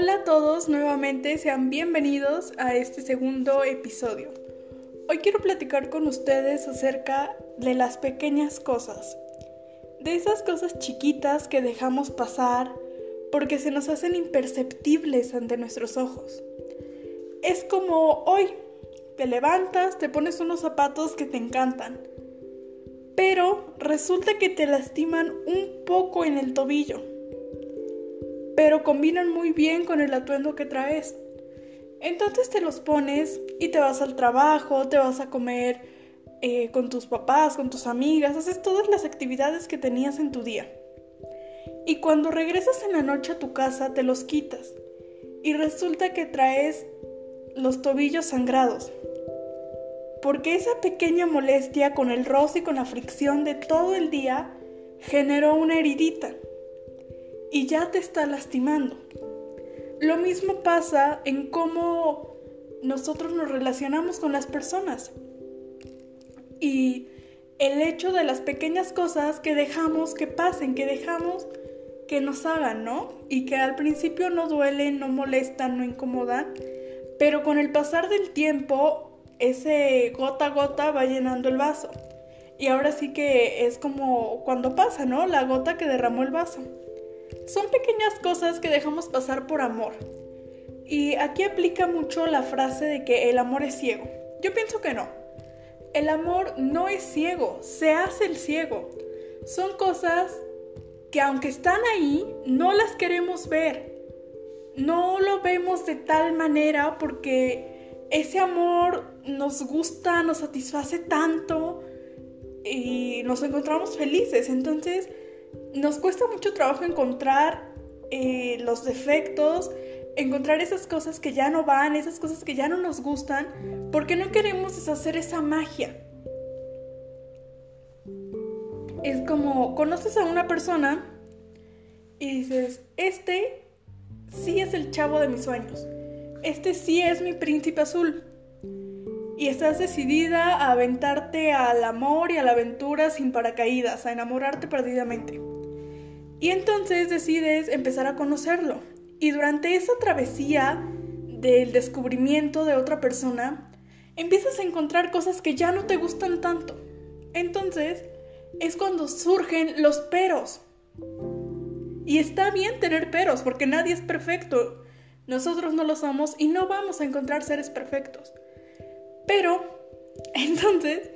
Hola a todos nuevamente, sean bienvenidos a este segundo episodio. Hoy quiero platicar con ustedes acerca de las pequeñas cosas, de esas cosas chiquitas que dejamos pasar porque se nos hacen imperceptibles ante nuestros ojos. Es como hoy, te levantas, te pones unos zapatos que te encantan, pero resulta que te lastiman un poco en el tobillo pero combinan muy bien con el atuendo que traes. Entonces te los pones y te vas al trabajo, te vas a comer eh, con tus papás, con tus amigas, haces todas las actividades que tenías en tu día. Y cuando regresas en la noche a tu casa te los quitas y resulta que traes los tobillos sangrados. Porque esa pequeña molestia con el roce y con la fricción de todo el día generó una heridita y ya te está lastimando. Lo mismo pasa en cómo nosotros nos relacionamos con las personas. Y el hecho de las pequeñas cosas que dejamos que pasen, que dejamos que nos hagan, ¿no? Y que al principio no duelen, no molestan, no incomodan, pero con el pasar del tiempo, ese gota a gota va llenando el vaso. Y ahora sí que es como cuando pasa, ¿no? La gota que derramó el vaso. Son pequeñas cosas que dejamos pasar por amor. Y aquí aplica mucho la frase de que el amor es ciego. Yo pienso que no. El amor no es ciego, se hace el ciego. Son cosas que aunque están ahí, no las queremos ver. No lo vemos de tal manera porque ese amor nos gusta, nos satisface tanto y nos encontramos felices. Entonces, nos cuesta mucho trabajo encontrar eh, los defectos, encontrar esas cosas que ya no van, esas cosas que ya no nos gustan, porque no queremos deshacer esa magia. Es como conoces a una persona y dices, este sí es el chavo de mis sueños, este sí es mi príncipe azul. Y estás decidida a aventarte al amor y a la aventura sin paracaídas, a enamorarte perdidamente. Y entonces decides empezar a conocerlo. Y durante esa travesía del descubrimiento de otra persona, empiezas a encontrar cosas que ya no te gustan tanto. Entonces es cuando surgen los peros. Y está bien tener peros, porque nadie es perfecto. Nosotros no lo somos y no vamos a encontrar seres perfectos. Pero, entonces,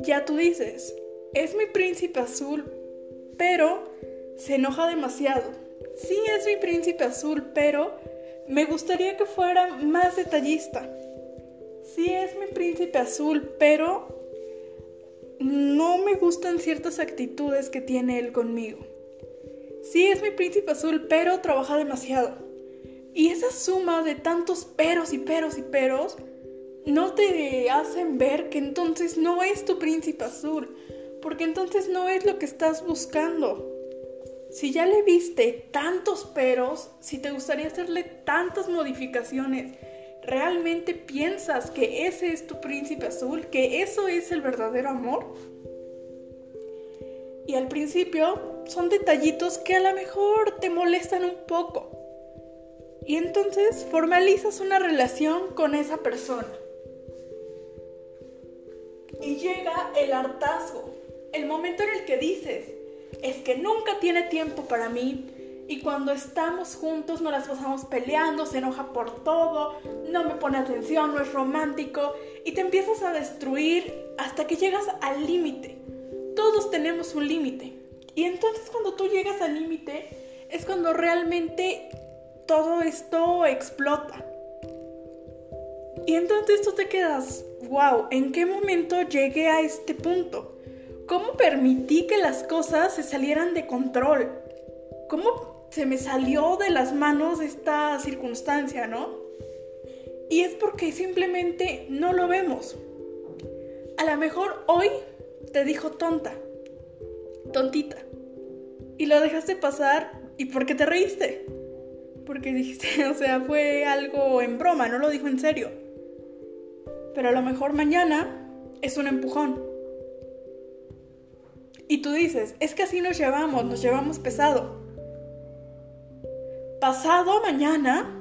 ya tú dices, es mi príncipe azul, pero se enoja demasiado. Sí es mi príncipe azul, pero me gustaría que fuera más detallista. Sí es mi príncipe azul, pero no me gustan ciertas actitudes que tiene él conmigo. Sí es mi príncipe azul, pero trabaja demasiado. Y esa suma de tantos peros y peros y peros no te hacen ver que entonces no es tu príncipe azul, porque entonces no es lo que estás buscando. Si ya le viste tantos peros, si te gustaría hacerle tantas modificaciones, ¿realmente piensas que ese es tu príncipe azul? ¿Que eso es el verdadero amor? Y al principio son detallitos que a lo mejor te molestan un poco. Y entonces formalizas una relación con esa persona. Y llega el hartazgo, el momento en el que dices, es que nunca tiene tiempo para mí y cuando estamos juntos nos las pasamos peleando, se enoja por todo, no me pone atención, no es romántico y te empiezas a destruir hasta que llegas al límite. Todos tenemos un límite y entonces cuando tú llegas al límite es cuando realmente todo esto explota. Y entonces tú te quedas, wow, ¿en qué momento llegué a este punto? ¿Cómo permití que las cosas se salieran de control? ¿Cómo se me salió de las manos esta circunstancia, no? Y es porque simplemente no lo vemos. A lo mejor hoy te dijo tonta, tontita, y lo dejaste pasar y porque te reíste. Porque dijiste, o sea, fue algo en broma, no lo dijo en serio. Pero a lo mejor mañana es un empujón y tú dices, es que así nos llevamos, nos llevamos pesado. pasado mañana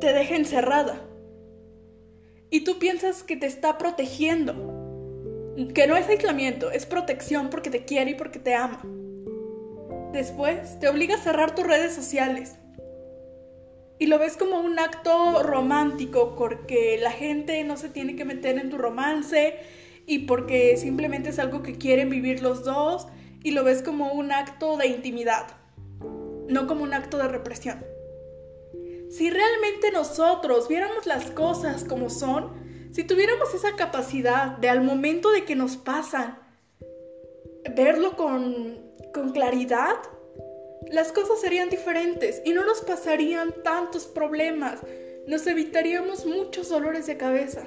te deja encerrada. Y tú piensas que te está protegiendo. Que no es aislamiento, es protección porque te quiere y porque te ama. Después te obliga a cerrar tus redes sociales. Y lo ves como un acto romántico porque la gente no se tiene que meter en tu romance y porque simplemente es algo que quieren vivir los dos y lo ves como un acto de intimidad, no como un acto de represión. Si realmente nosotros viéramos las cosas como son, si tuviéramos esa capacidad de al momento de que nos pasan, verlo con, con claridad, las cosas serían diferentes y no nos pasarían tantos problemas, nos evitaríamos muchos dolores de cabeza.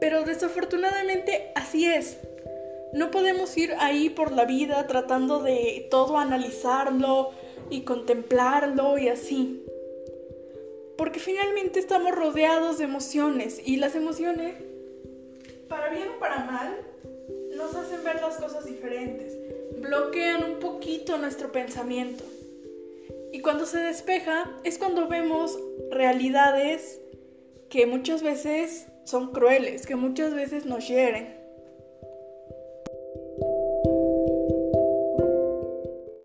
Pero desafortunadamente así es. No podemos ir ahí por la vida tratando de todo analizarlo y contemplarlo y así. Porque finalmente estamos rodeados de emociones y las emociones, para bien o para mal, nos hacen ver las cosas diferentes, bloquean un poquito nuestro pensamiento. Y cuando se despeja es cuando vemos realidades que muchas veces son crueles, que muchas veces nos hieren.